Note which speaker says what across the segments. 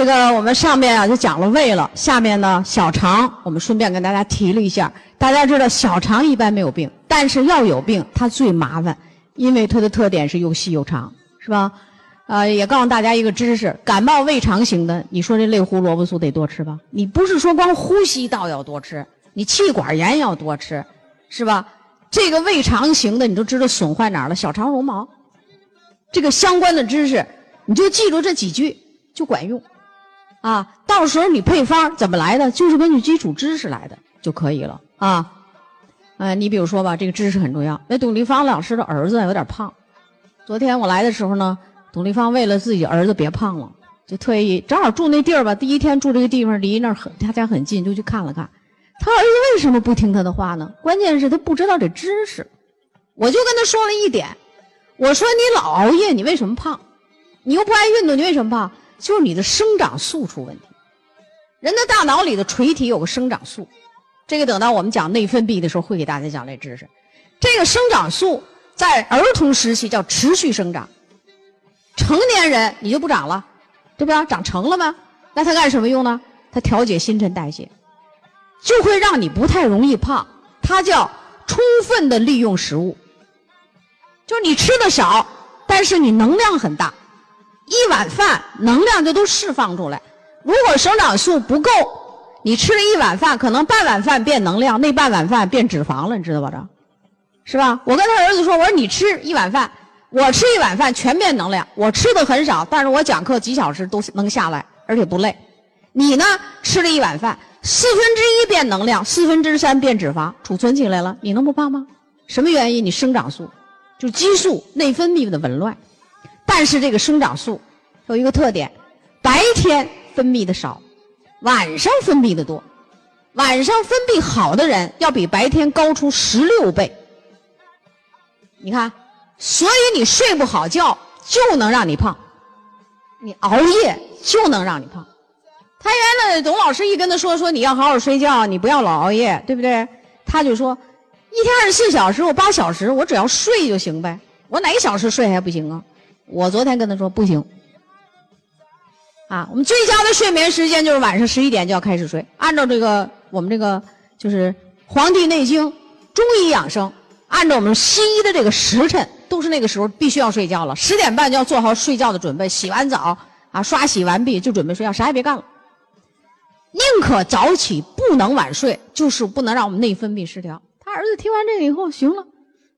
Speaker 1: 这个我们上面啊就讲了胃了，下面呢小肠，我们顺便跟大家提了一下。大家知道小肠一般没有病，但是要有病它最麻烦，因为它的特点是又细又长，是吧？呃，也告诉大家一个知识：感冒胃肠型的，你说这类胡萝卜素得多吃吧？你不是说光呼吸道要多吃，你气管炎要多吃，是吧？这个胃肠型的，你都知道损坏哪儿了？小肠绒毛。这个相关的知识，你就记住这几句就管用。啊，到时候你配方怎么来的，就是根据基础知识来的就可以了啊。哎，你比如说吧，这个知识很重要。那董立芳老师的儿子有点胖，昨天我来的时候呢，董立芳为了自己儿子别胖了，就特意正好住那地儿吧，第一天住这个地方离那儿很他家很近，就去看了看。他儿子为什么不听他的话呢？关键是他不知道这知识。我就跟他说了一点，我说你老熬夜，你为什么胖？你又不爱运动，你为什么胖？就是你的生长素出问题。人的大脑里的垂体有个生长素，这个等到我们讲内分泌的时候会给大家讲这知识。这个生长素在儿童时期叫持续生长，成年人你就不长了，对吧？长成了吗？那它干什么用呢？它调节新陈代谢，就会让你不太容易胖。它叫充分的利用食物，就是你吃的少，但是你能量很大。一碗饭能量就都释放出来。如果生长素不够，你吃了一碗饭，可能半碗饭变能量，那半碗饭变脂肪了，你知道吧？这，是吧？我跟他儿子说，我说你吃一碗饭，我吃一碗饭全变能量。我吃的很少，但是我讲课几小时都能下来，而且不累。你呢，吃了一碗饭，四分之一变能量，四分之三变脂肪，储存起来了，你能不胖吗？什么原因？你生长素，就激素内分泌的紊乱。但是这个生长素有一个特点，白天分泌的少，晚上分泌的多。晚上分泌好的人要比白天高出十六倍。你看，所以你睡不好觉就能让你胖，你熬夜就能让你胖。他原来董老师一跟他说说你要好好睡觉，你不要老熬夜，对不对？他就说，一天二十四小时，我八小时，我只要睡就行呗。我哪小时睡还不行啊？我昨天跟他说不行，啊，我们最佳的睡眠时间就是晚上十一点就要开始睡。按照这个我们这个就是《黄帝内经》中医养生，按照我们西医的这个时辰，都是那个时候必须要睡觉了。十点半就要做好睡觉的准备，洗完澡啊，刷洗完毕就准备睡觉，啥也别干了。宁可早起，不能晚睡，就是不能让我们内分泌失调。他儿子听完这个以后，行了。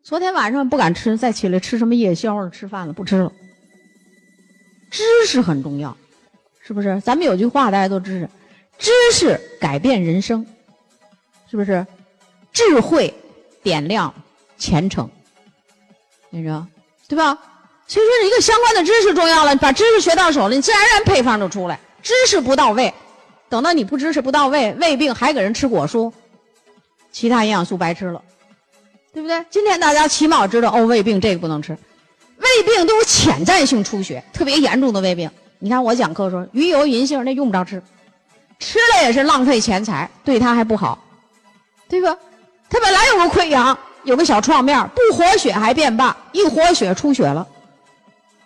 Speaker 1: 昨天晚上不敢吃，再起来吃什么夜宵了？吃饭了，不吃了。知识很重要，是不是？咱们有句话大家都知道：知识改变人生，是不是？智慧点亮前程，你说对吧？所以说，一个相关的知识重要了，把知识学到手了，你自然而然配方就出来。知识不到位，等到你不知识不到位，胃病还给人吃果蔬，其他营养素白吃了。对不对？今天大家起码知道哦，胃病这个不能吃，胃病都是潜在性出血，特别严重的胃病。你看我讲课说，鱼油、银杏那用不着吃，吃了也是浪费钱财，对他还不好，对吧？他本来有个溃疡，有个小创面，不活血还变大，一活血出血了，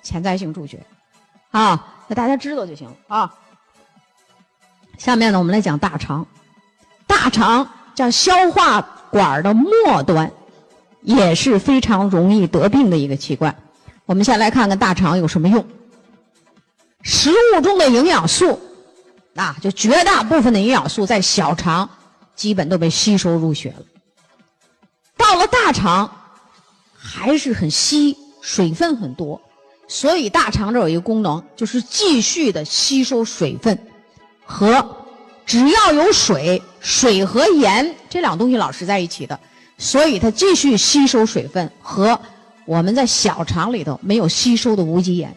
Speaker 1: 潜在性出血，啊，那大家知道就行了啊。下面呢，我们来讲大肠，大肠叫消化管的末端。也是非常容易得病的一个器官。我们先来看看大肠有什么用。食物中的营养素，啊，就绝大部分的营养素在小肠基本都被吸收入血了。到了大肠还是很稀，水分很多，所以大肠这有一个功能，就是继续的吸收水分和只要有水，水和盐这两东西老是在一起的。所以它继续吸收水分和我们在小肠里头没有吸收的无机盐，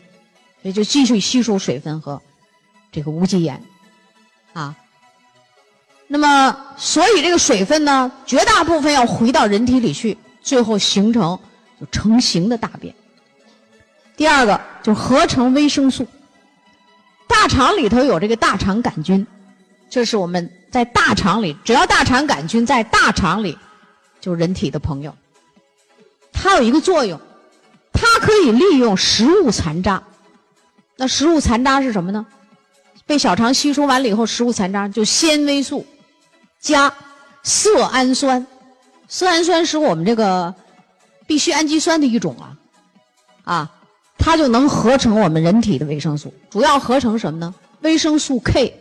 Speaker 1: 所以就继续吸收水分和这个无机盐，啊。那么所以这个水分呢，绝大部分要回到人体里去，最后形成就成型的大便。第二个就合成维生素。大肠里头有这个大肠杆菌，这是我们在大肠里，只要大肠杆菌在大肠里。就人体的朋友，它有一个作用，它可以利用食物残渣。那食物残渣是什么呢？被小肠吸收完了以后，食物残渣就纤维素加色氨酸，色氨酸是我们这个必需氨基酸的一种啊，啊，它就能合成我们人体的维生素，主要合成什么呢？维生素 K，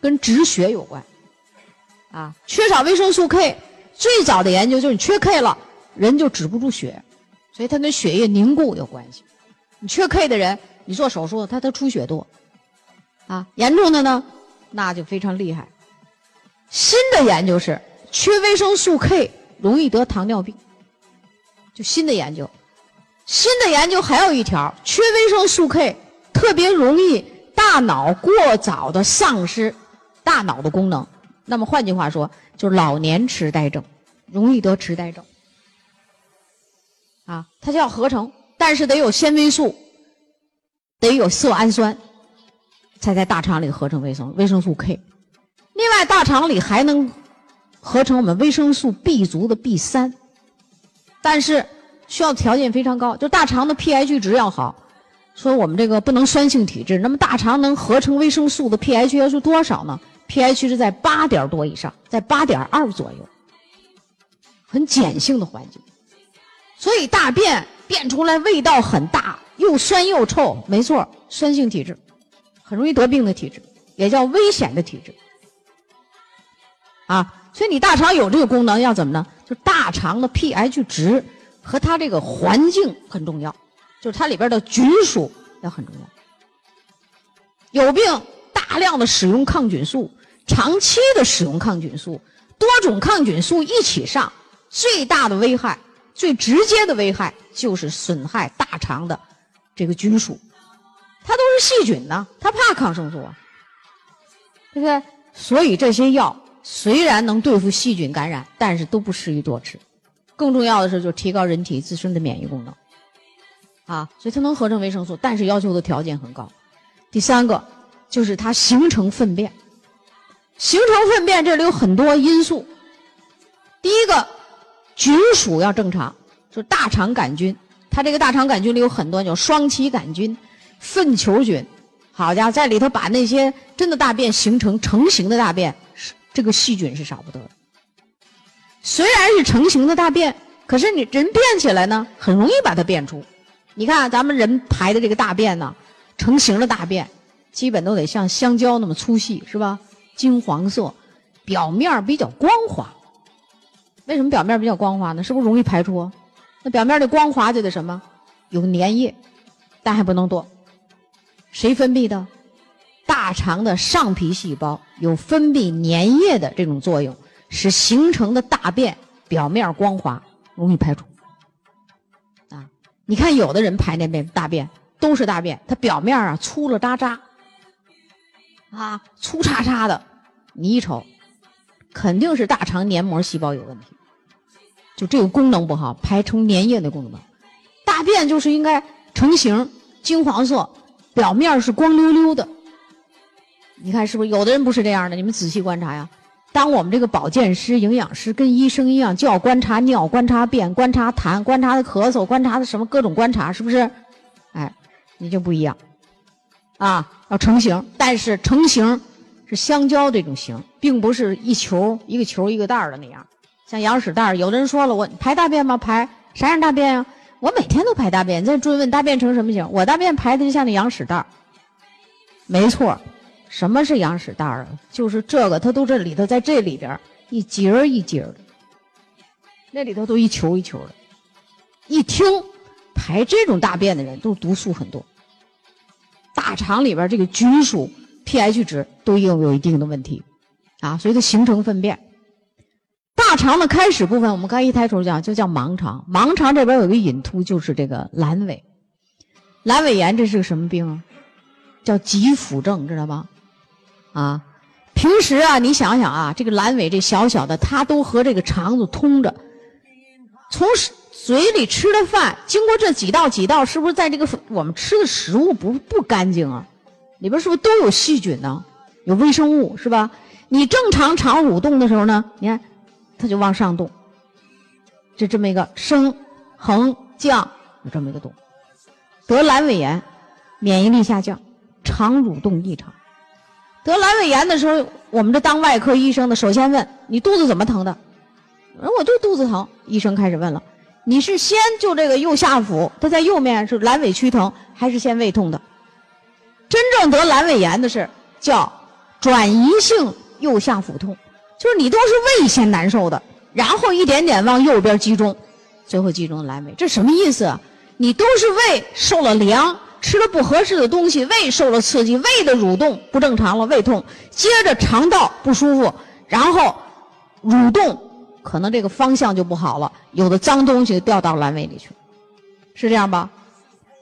Speaker 1: 跟止血有关，啊，缺少维生素 K，最早的研究就是你缺 K 了，人就止不住血，所以它跟血液凝固有关系。你缺 K 的人，你做手术，他他出血多。啊，严重的呢，那就非常厉害。新的研究是，缺维生素 K 容易得糖尿病。就新的研究，新的研究还有一条，缺维生素 K 特别容易大脑过早的丧失大脑的功能。那么换句话说，就是老年痴呆症，容易得痴呆症。啊，它就要合成，但是得有纤维素，得有色氨酸。才在大肠里合成维生维生素 K，另外大肠里还能合成我们维生素 B 族的 B 三，但是需要条件非常高，就大肠的 pH 值要好。说我们这个不能酸性体质，那么大肠能合成维生素的 pH 要是多少呢？pH 是在八点多以上，在八点二左右，很碱性的环境，所以大便变出来味道很大，又酸又臭，没错，酸性体质。很容易得病的体质，也叫危险的体质，啊，所以你大肠有这个功能要怎么呢？就大肠的 pH 值和它这个环境很重要，就是它里边的菌属要很重要。有病大量的使用抗菌素，长期的使用抗菌素，多种抗菌素一起上，最大的危害、最直接的危害就是损害大肠的这个菌属。它都是细菌呢，它怕抗生素啊，对不对？所以这些药虽然能对付细菌感染，但是都不适宜多吃。更重要的是，就提高人体自身的免疫功能啊。所以它能合成维生素，但是要求的条件很高。第三个就是它形成粪便，形成粪便这里有很多因素。第一个，菌属要正常，就是大肠杆菌。它这个大肠杆菌里有很多有双歧杆菌。粪球菌，好家伙，在里头把那些真的大便形成成型的大便，这个细菌是少不得的。虽然是成型的大便，可是你人变起来呢，很容易把它变出。你看咱们人排的这个大便呢，成型的大便，基本都得像香蕉那么粗细，是吧？金黄色，表面比较光滑。为什么表面比较光滑呢？是不是容易排出？那表面的光滑就得什么？有粘液，但还不能多。谁分泌的？大肠的上皮细胞有分泌粘液的这种作用，使形成的大便表面光滑，容易排出。啊，你看有的人排那便大便都是大便，它表面啊粗了渣渣，啊粗叉叉的，你一瞅，肯定是大肠黏膜细胞有问题，就这个功能不好，排成粘液的功能。大便就是应该成型，金黄色。表面是光溜溜的，你看是不是？有的人不是这样的，你们仔细观察呀。当我们这个保健师、营养师跟医生一样，就要观察尿、观察便、观察痰、观察的咳嗽、观察的什么各种观察，是不是？哎，你就不一样啊，要成型。但是成型是香蕉这种型，并不是一球一个球一个袋儿的那样，像羊屎蛋儿。有的人说了，我排大便吗？排啥样大便呀？我每天都排大便，再追问大便成什么形？我大便排的就像那羊屎蛋儿，没错。什么是羊屎蛋儿啊？就是这个，它都这里头在这里边一节儿一节儿的，那里头都一球一球的。一听排这种大便的人都毒素很多，大肠里边这个菌属 pH 值都有有一定的问题啊，所以它形成粪便。大肠的开始部分，我们刚一抬头讲就叫盲肠。盲肠这边有个隐突，就是这个阑尾。阑尾炎这是个什么病啊？叫急腹症，知道吗？啊，平时啊，你想想啊，这个阑尾这小小的，它都和这个肠子通着。从嘴里吃的饭，经过这几道几道，是不是在这个我们吃的食物不不干净啊？里边是不是都有细菌呢？有微生物是吧？你正常肠蠕动的时候呢，你看。它就往上动，就这么一个升、横、降，有这么一个动。得阑尾炎，免疫力下降，肠蠕动异常。得阑尾炎的时候，我们这当外科医生的首先问你肚子怎么疼的？我就肚子疼。医生开始问了，你是先就这个右下腹，它在右面是阑尾区疼，还是先胃痛的？真正得阑尾炎的是叫转移性右下腹痛，就是你都是胃先难受的，然后一点点往右边集中，最后集中阑尾。这什么意思啊？你都是胃受了凉。吃了不合适的东西，胃受了刺激，胃的蠕动不正常了，胃痛，接着肠道不舒服，然后蠕动可能这个方向就不好了，有的脏东西掉到阑尾里去了，是这样吧？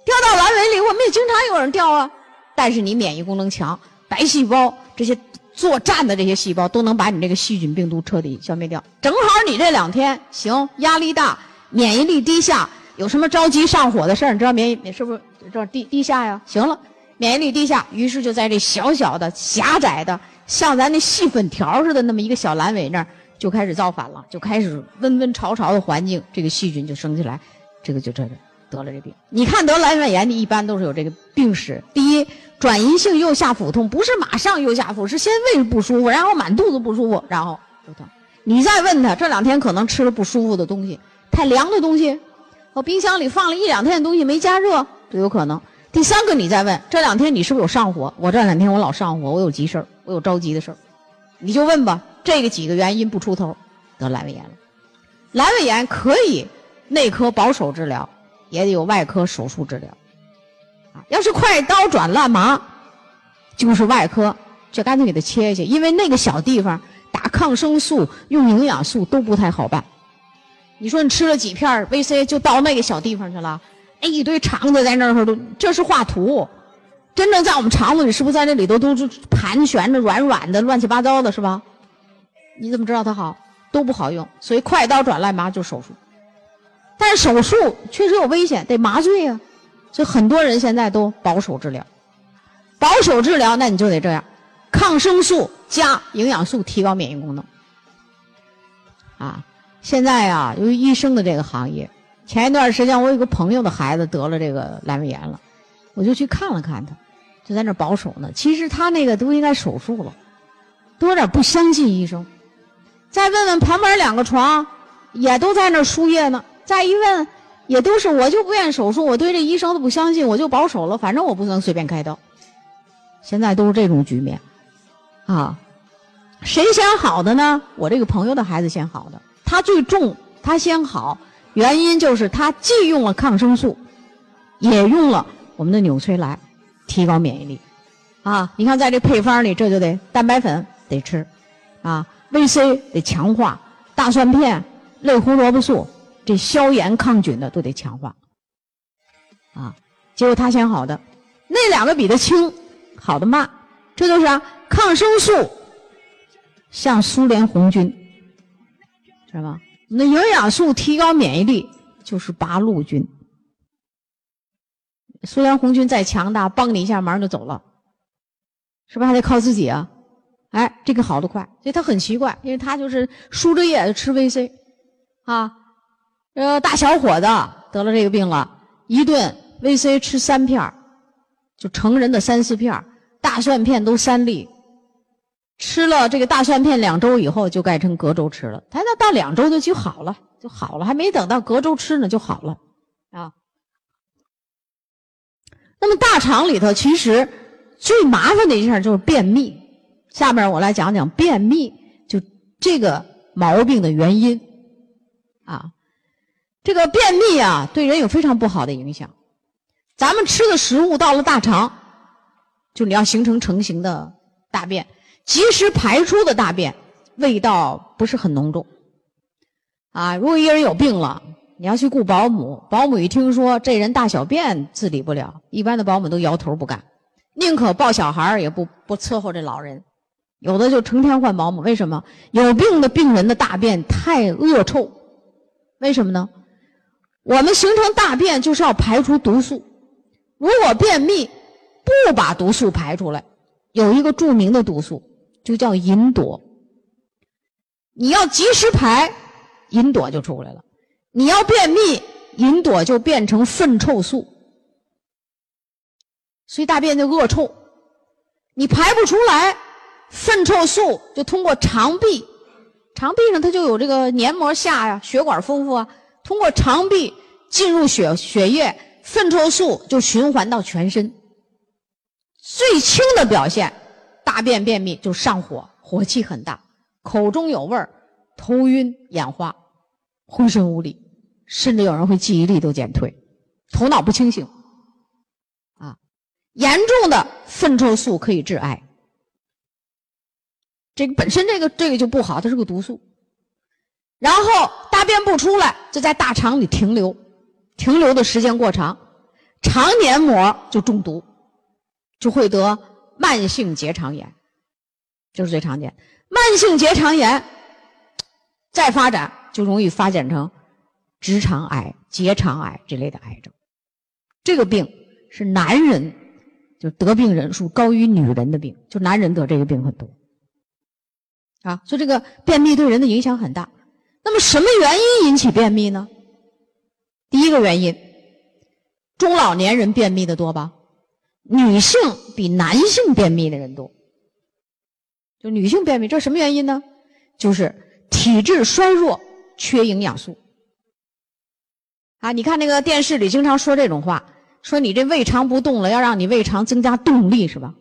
Speaker 1: 掉到阑尾里，我们也经常有人掉啊。但是你免疫功能强，白细胞这些作战的这些细胞都能把你这个细菌病毒彻底消灭掉。正好你这两天行，压力大，免疫力低下，有什么着急上火的事儿？你知道免疫你是不是？这低低下呀，行了，免疫力低下，于是就在这小小的、狭窄的，像咱那细粉条似的那么一个小阑尾那儿，就开始造反了，就开始温温潮潮的环境，这个细菌就生起来，这个就这个得了这病。你看得阑尾炎的，一般都是有这个病史。第一，转移性右下腹痛，不是马上右下腹，是先胃不舒服，然后满肚子不舒服，然后就疼。你再问他，这两天可能吃了不舒服的东西，太凉的东西，我冰箱里放了一两天的东西没加热。都有可能。第三个，你再问这两天你是不是有上火？我这两天我老上火，我有急事儿，我有着急的事儿，你就问吧。这个几个原因不出头，得阑尾炎了。阑尾炎可以内科保守治疗，也得有外科手术治疗。啊，要是快刀斩乱麻，就是外科就干脆给它切下去，因为那个小地方打抗生素、用营养素都不太好办。你说你吃了几片 VC 就到那个小地方去了？哎，一堆肠子在那儿都，这是画图。真正在我们肠子里，是不是在那里头都是盘旋着、软软的、乱七八糟的，是吧？你怎么知道它好？都不好用，所以快刀斩乱麻就手术。但是手术确实有危险，得麻醉啊。所以很多人现在都保守治疗。保守治疗，那你就得这样：抗生素加营养素，提高免疫功能。啊，现在啊，由于医生的这个行业。前一段时间，我有个朋友的孩子得了这个阑尾炎了，我就去看了看他，就在那保守呢。其实他那个都应该手术了，都有点不相信医生。再问问旁边两个床，也都在那输液呢。再一问，也都是我就不愿手术，我对这医生都不相信，我就保守了，反正我不能随便开刀。现在都是这种局面，啊，谁先好的呢？我这个朋友的孩子先好的，他最重，他先好。原因就是他既用了抗生素，也用了我们的纽崔莱，提高免疫力。啊，你看在这配方里，这就得蛋白粉得吃，啊，VC 得强化，大蒜片、类胡萝卜素这消炎抗菌的都得强化。啊，结果他先好的，那两个比他轻，好的慢，这就是啊，抗生素像苏联红军，知道吧？那营养素提高免疫力就是八路军。苏联红军再强大，帮你一下忙就走了，是不是还得靠自己啊？哎，这个好的快，所以他很奇怪，因为他就是输着液吃 VC，啊，呃，大小伙子得了这个病了，一顿 VC 吃三片就成人的三四片大蒜片都三粒。吃了这个大蒜片两周以后，就改成隔周吃了。他那到两周就就好了，就好了，还没等到隔周吃呢就好了，啊。那么大肠里头其实最麻烦的一件就是便秘。下面我来讲讲便秘，就这个毛病的原因，啊，这个便秘啊对人有非常不好的影响。咱们吃的食物到了大肠，就你要形成成型的大便。及时排出的大便，味道不是很浓重。啊，如果一个人有病了，你要去雇保姆，保姆一听说这人大小便自理不了，一般的保姆都摇头不干，宁可抱小孩也不不伺候这老人。有的就成天换保姆，为什么？有病的病人的大便太恶臭，为什么呢？我们形成大便就是要排出毒素，如果便秘不把毒素排出来，有一个著名的毒素。就叫吲哚，你要及时排，吲哚就出来了；你要便秘，吲哚就变成粪臭素，所以大便就恶臭，你排不出来，粪臭素就通过肠壁，肠壁上它就有这个黏膜下呀，血管丰富啊，通过肠壁进入血血液，粪臭素就循环到全身。最轻的表现，大便便秘就上火，火气很大，口中有味儿，头晕眼花，浑身无力，甚至有人会记忆力都减退，头脑不清醒。啊，严重的粪臭素可以致癌。这个本身这个这个就不好，它是个毒素。然后大便不出来，就在大肠里停留，停留的时间过长，肠黏膜就中毒。就会得慢性结肠炎，这是最常见。慢性结肠炎再发展，就容易发展成直肠癌、结肠癌这类的癌症。这个病是男人就得病人数高于女人的病，就男人得这个病很多。啊，所以这个便秘对人的影响很大。那么什么原因引起便秘呢？第一个原因，中老年人便秘的多吧？女性比男性便秘的人多，就女性便秘，这什么原因呢？就是体质衰弱，缺营养素。啊，你看那个电视里经常说这种话，说你这胃肠不动了，要让你胃肠增加动力，是吧？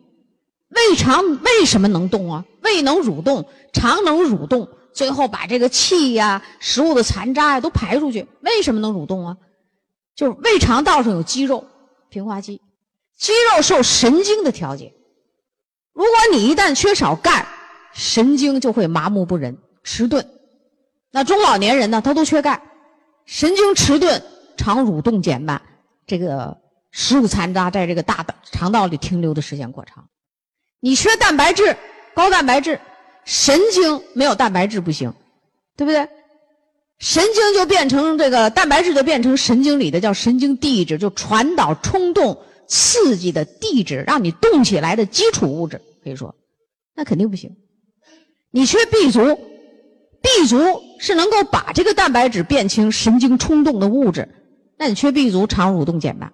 Speaker 1: 胃肠为什么能动啊？胃能蠕动，肠能蠕动，最后把这个气呀、食物的残渣呀都排出去。为什么能蠕动啊？就是胃肠道上有肌肉，平滑肌。肌肉受神经的调节，如果你一旦缺少钙，神经就会麻木不仁、迟钝。那中老年人呢，他都缺钙，神经迟钝，肠蠕动减慢，这个食物残渣在这个大的肠道里停留的时间过长。你缺蛋白质，高蛋白质，神经没有蛋白质不行，对不对？神经就变成这个蛋白质就变成神经里的叫神经递质，就传导冲动。刺激的地质让你动起来的基础物质，可以说，那肯定不行。你缺 B 族，B 族是能够把这个蛋白质变成神经冲动的物质，那你缺 B 族，肠蠕动减慢。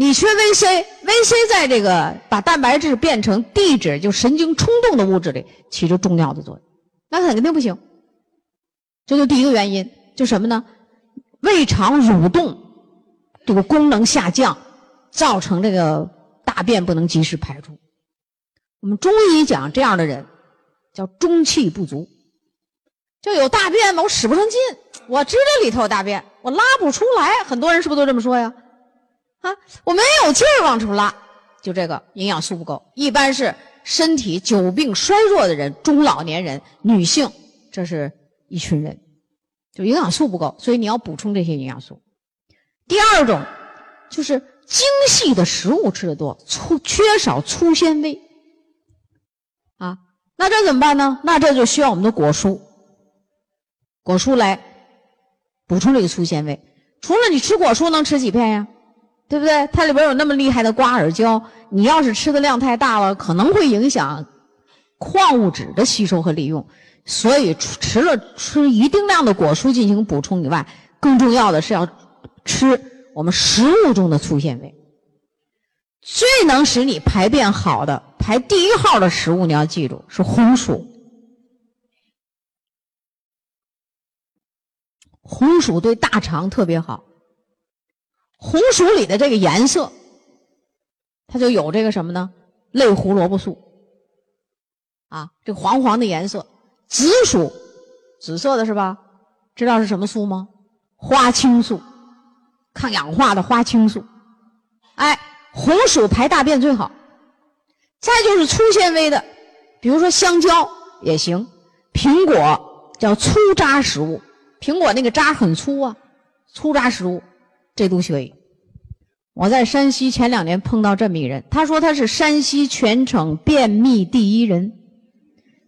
Speaker 1: 你缺 VC，VC 在这个把蛋白质变成地质，就神经冲动的物质里起着重要的作用，那肯定不行。这就第一个原因，就什么呢？胃肠蠕动。这个功能下降，造成这个大便不能及时排出。我们中医讲这样的人叫中气不足，就有大便嘛，我使不上劲，我知道里头有大便，我拉不出来。很多人是不是都这么说呀？啊，我没有劲儿往出拉，就这个营养素不够。一般是身体久病衰弱的人，中老年人、女性，这是一群人，就营养素不够，所以你要补充这些营养素。第二种就是精细的食物吃的多，粗缺少粗纤维啊，那这怎么办呢？那这就需要我们的果蔬，果蔬来补充这个粗纤维。除了你吃果蔬能吃几片呀？对不对？它里边有那么厉害的瓜尔胶，你要是吃的量太大了，可能会影响矿物质的吸收和利用。所以除了吃一定量的果蔬进行补充以外，更重要的是要。吃我们食物中的粗纤维，最能使你排便好的排第一号的食物，你要记住是红薯。红薯对大肠特别好。红薯里的这个颜色，它就有这个什么呢？类胡萝卜素。啊，这个黄黄的颜色，紫薯，紫色的是吧？知道是什么素吗？花青素。抗氧化的花青素，哎，红薯排大便最好。再就是粗纤维的，比如说香蕉也行，苹果叫粗渣食物，苹果那个渣很粗啊，粗渣食物这都可以。我在山西前两年碰到这么一人，他说他是山西全省便秘第一人。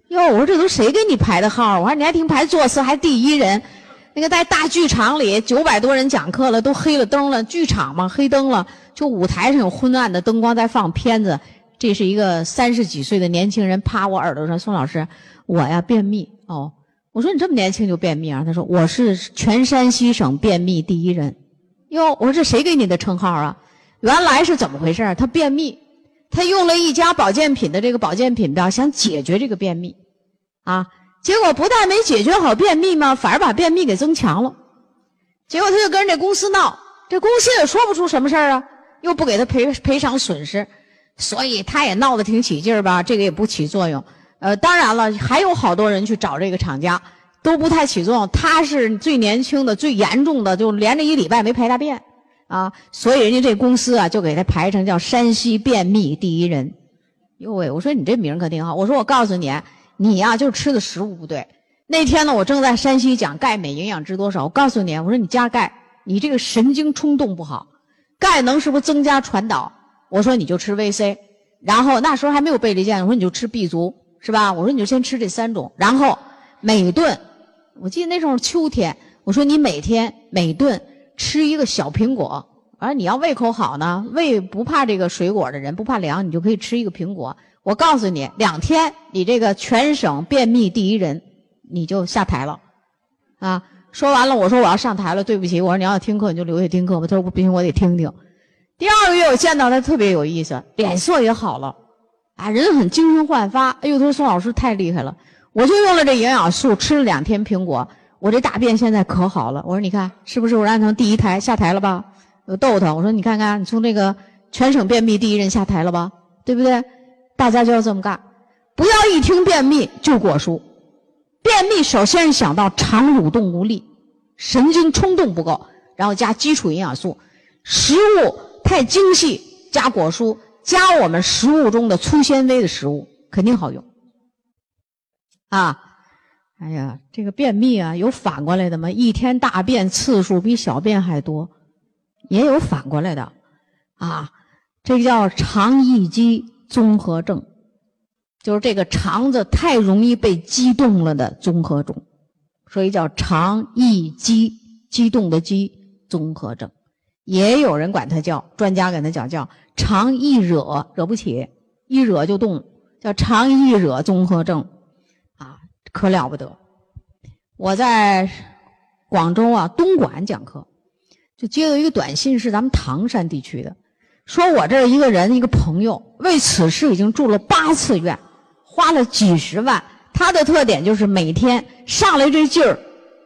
Speaker 1: 哟，我说这都谁给你排的号？我说你还听排座次还第一人。那个在大剧场里，九百多人讲课了，都黑了灯了。剧场嘛，黑灯了，就舞台上有昏暗的灯光在放片子。这是一个三十几岁的年轻人，趴我耳朵上，宋老师，我呀便秘哦。我说你这么年轻就便秘啊？他说我是全山西省便秘第一人。哟，我说这谁给你的称号啊？原来是怎么回事？他便秘，他用了一家保健品的这个保健品标，想解决这个便秘，啊，结果不但没解决好便秘嘛，反而把便秘给增强了。结果他就跟这公司闹，这公司也说不出什么事儿啊，又不给他赔赔偿损失，所以他也闹得挺起劲儿吧，这个也不起作用。呃，当然了，还有好多人去找这个厂家，都不太起作用。他是最年轻的、最严重的，就连着一礼拜没排大便。啊，所以人家这公司啊，就给他排成叫山西便秘第一人。哟喂，我说你这名可挺好。我说我告诉你，你呀就吃的食物不对。那天呢，我正在山西讲钙镁营养值多少。我告诉你，我说你加钙，你这个神经冲动不好，钙能是不是增加传导？我说你就吃 VC，然后那时候还没有倍立健，我说你就吃 B 族，是吧？我说你就先吃这三种，然后每顿，我记得那时候秋天，我说你每天每顿。吃一个小苹果，而你要胃口好呢，胃不怕这个水果的人，不怕凉，你就可以吃一个苹果。我告诉你，两天你这个全省便秘第一人，你就下台了，啊！说完了，我说我要上台了，对不起，我说你要听课你就留下听课吧。他说不行，我得听听。第二个月我见到他特别有意思，脸色也好了，啊，人很精神焕发。哎呦，他说宋老师太厉害了，我就用了这营养素，吃了两天苹果。我这大便现在可好了，我说你看是不是我让他第一台下台了吧？我逗他，我说你看看你从这个全省便秘第一人下台了吧？对不对？大家就要这么干，不要一听便秘就果蔬。便秘首先想到肠蠕动无力，神经冲动不够，然后加基础营养素，食物太精细加果蔬，加我们食物中的粗纤维的食物肯定好用，啊。哎呀，这个便秘啊，有反过来的吗？一天大便次数比小便还多，也有反过来的，啊，这个叫肠易激综合症，就是这个肠子太容易被激动了的综合症，所以叫肠易激，激动的激综合症。也有人管它叫，专家给它讲叫肠易惹，惹不起，一惹就动，叫肠易惹综合症。可了不得！我在广州啊东莞讲课，就接到一个短信，是咱们唐山地区的，说我这一个人一个朋友为此事已经住了八次院，花了几十万。他的特点就是每天上来这劲儿，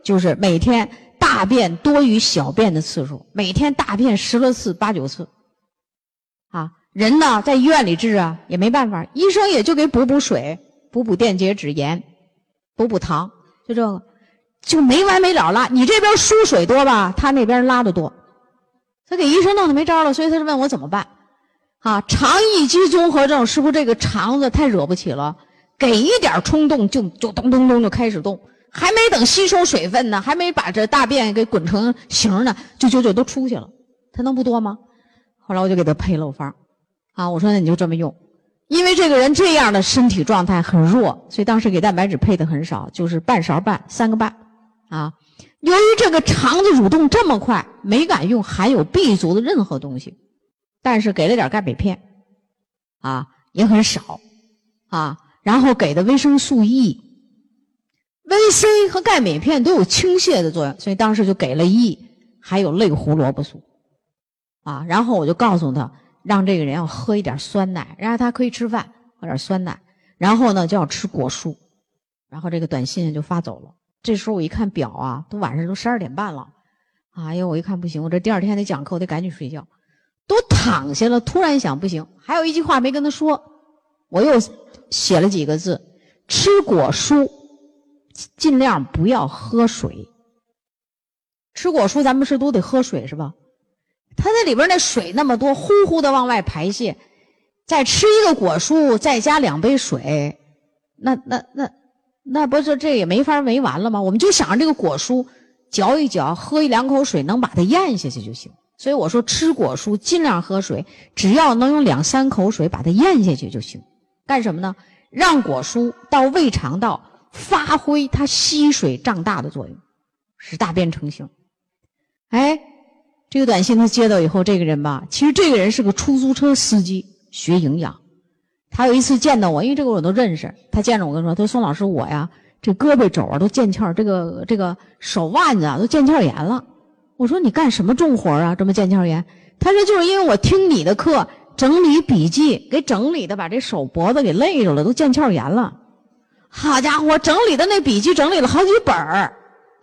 Speaker 1: 就是每天大便多于小便的次数，每天大便十来次八九次。啊，人呢在医院里治啊也没办法，医生也就给补补水，补补电解质盐。补补糖，就这个，就没完没了拉。你这边输水多吧，他那边拉的多，他给医生弄得没招了，所以他就问我怎么办。啊，肠易激综合症是不是这个肠子太惹不起了？给一点冲动就就咚咚咚就开始动，还没等吸收水分呢，还没把这大便给滚成形呢，就就就都出去了。他能不多吗？后来我就给他配漏方，啊，我说那你就这么用。因为这个人这样的身体状态很弱，所以当时给蛋白质配的很少，就是半勺半，三个半，啊。由于这个肠子蠕动这么快，没敢用含有 B 族的任何东西，但是给了点钙镁片，啊，也很少，啊，然后给的维生素 E，V C 和钙镁片都有倾泻的作用，所以当时就给了 E，还有类胡萝卜素，啊，然后我就告诉他。让这个人要喝一点酸奶，然后他可以吃饭，喝点酸奶，然后呢就要吃果蔬，然后这个短信就发走了。这时候我一看表啊，都晚上都十二点半了，哎呀，我一看不行，我这第二天得讲课，我得赶紧睡觉，都躺下了。突然想不行，还有一句话没跟他说，我又写了几个字：吃果蔬，尽量不要喝水。吃果蔬，咱们是都得喝水是吧？它那里边那水那么多，呼呼的往外排泄，再吃一个果蔬，再加两杯水，那那那那不是这也没法没完了吗？我们就想着这个果蔬，嚼一嚼，喝一两口水，能把它咽下去就行。所以我说吃果蔬尽量喝水，只要能用两三口水把它咽下去就行。干什么呢？让果蔬到胃肠道发挥它吸水胀大的作用，使大便成型。哎。这个短信他接到以后，这个人吧，其实这个人是个出租车司机，学营养。他有一次见到我，因为这个我都认识。他见着我跟说：“他说宋老师，我呀，这胳膊肘啊都腱鞘，这个这个手腕子啊都腱鞘炎了。”我说：“你干什么重活啊？这么腱鞘炎？”他说：“就是因为我听你的课，整理笔记，给整理的把这手脖子给累着了，都腱鞘炎了。好家伙，整理的那笔记整理了好几本儿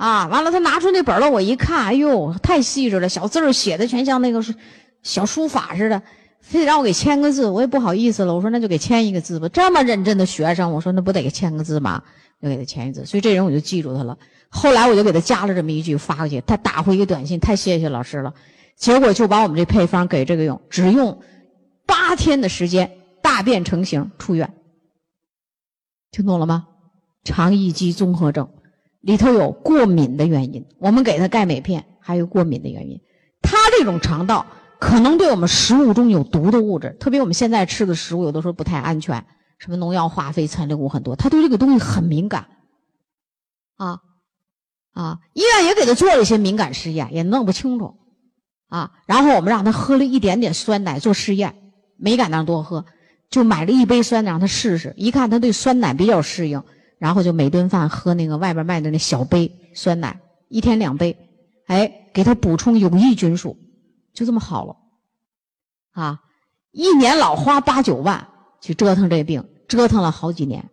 Speaker 1: 啊！完了，他拿出那本了，我一看，哎呦，太细致了，小字儿写的全像那个小书法似的，非得让我给签个字，我也不好意思了。我说那就给签一个字吧。这么认真的学生，我说那不得给签个字吗？就给他签一字。所以这人我就记住他了。后来我就给他加了这么一句发过去，他打回一个短信，太谢谢老师了。结果就把我们这配方给这个用，只用八天的时间，大便成型出院。听懂了吗？肠易激综合症里头有过敏的原因，我们给他钙镁片，还有过敏的原因。他这种肠道可能对我们食物中有毒的物质，特别我们现在吃的食物有的时候不太安全，什么农药、化肥、残留物很多，他对这个东西很敏感。啊啊！医院也给他做了一些敏感试验，也弄不清楚。啊，然后我们让他喝了一点点酸奶做试验，没敢让多喝。就买了一杯酸奶让他试试，一看他对酸奶比较适应，然后就每顿饭喝那个外边卖的那小杯酸奶，一天两杯，哎，给他补充有益菌素，就这么好了，啊，一年老花八九万去折腾这病，折腾了好几年，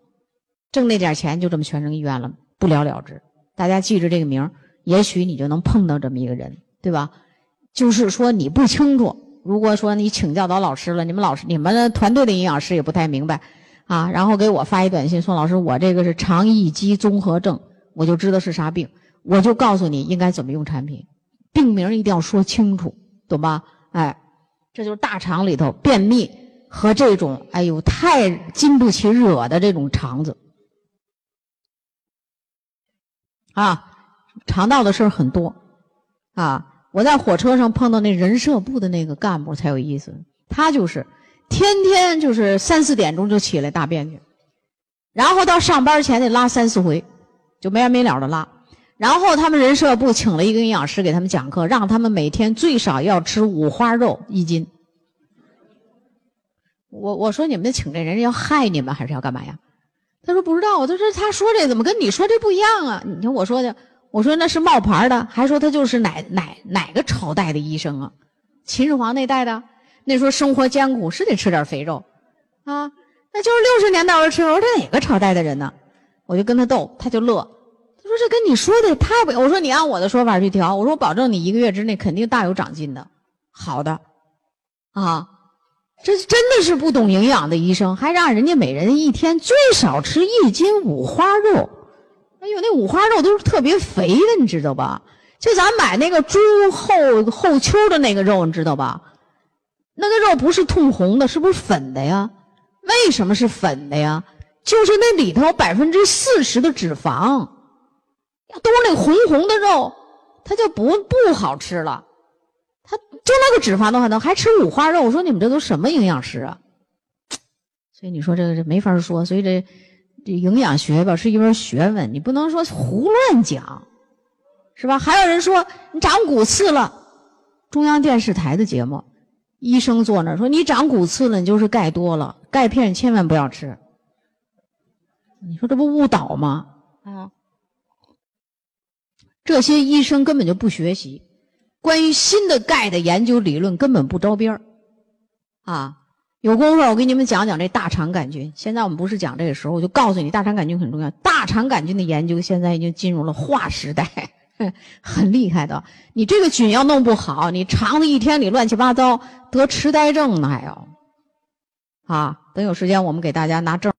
Speaker 1: 挣那点钱就这么全扔医院了，不了了之。大家记着这个名也许你就能碰到这么一个人，对吧？就是说你不清楚。如果说你请教到老师了，你们老师、你们团队的营养师也不太明白，啊，然后给我发一短信说：“老师，我这个是肠易激综合症，我就知道是啥病，我就告诉你应该怎么用产品，病名一定要说清楚，懂吧？哎，这就是大肠里头便秘和这种哎呦太经不起惹的这种肠子，啊，肠道的事儿很多，啊。”我在火车上碰到那人社部的那个干部才有意思，他就是天天就是三四点钟就起来大便去，然后到上班前得拉三四回，就没完没了的拉。然后他们人社部请了一个营养师给他们讲课，让他们每天最少要吃五花肉一斤。我我说你们请这人要害你们还是要干嘛呀？他说不知道，他说他说这怎么跟你说这不一样啊？你听我说的。我说那是冒牌的，还说他就是哪哪哪个朝代的医生啊？秦始皇那代的，那时候生活艰苦，是得吃点肥肉，啊，那就是六十年代我吃。我说这哪个朝代的人呢？我就跟他斗，他就乐，他说这跟你说的太不……我说你按我的说法去调，我说我保证你一个月之内肯定大有长进的，好的，啊，这真的是不懂营养的医生，还让人家每人一天最少吃一斤五花肉。哎呦，那五花肉都是特别肥的，你知道吧？就咱买那个猪后后丘的那个肉，你知道吧？那个肉不是通红的，是不是粉的呀？为什么是粉的呀？就是那里头百分之四十的脂肪，要都是那红红的肉，它就不不好吃了。它就那个脂肪都还能还吃五花肉，我说你们这都什么营养师啊？所以你说这个这没法说，所以这。这营养学吧是一门学问，你不能说胡乱讲，是吧？还有人说你长骨刺了，中央电视台的节目，医生坐那说你长骨刺了，你就是钙多了，钙片千万不要吃。你说这不误导吗？啊，这些医生根本就不学习，关于新的钙的研究理论根本不着边儿，啊。有功夫，我给你们讲讲这大肠杆菌。现在我们不是讲这个时候，我就告诉你，大肠杆菌很重要。大肠杆菌的研究现在已经进入了划时代，很厉害的。你这个菌要弄不好，你肠子一天里乱七八糟，得痴呆症呢还要。啊，等有时间我们给大家拿证。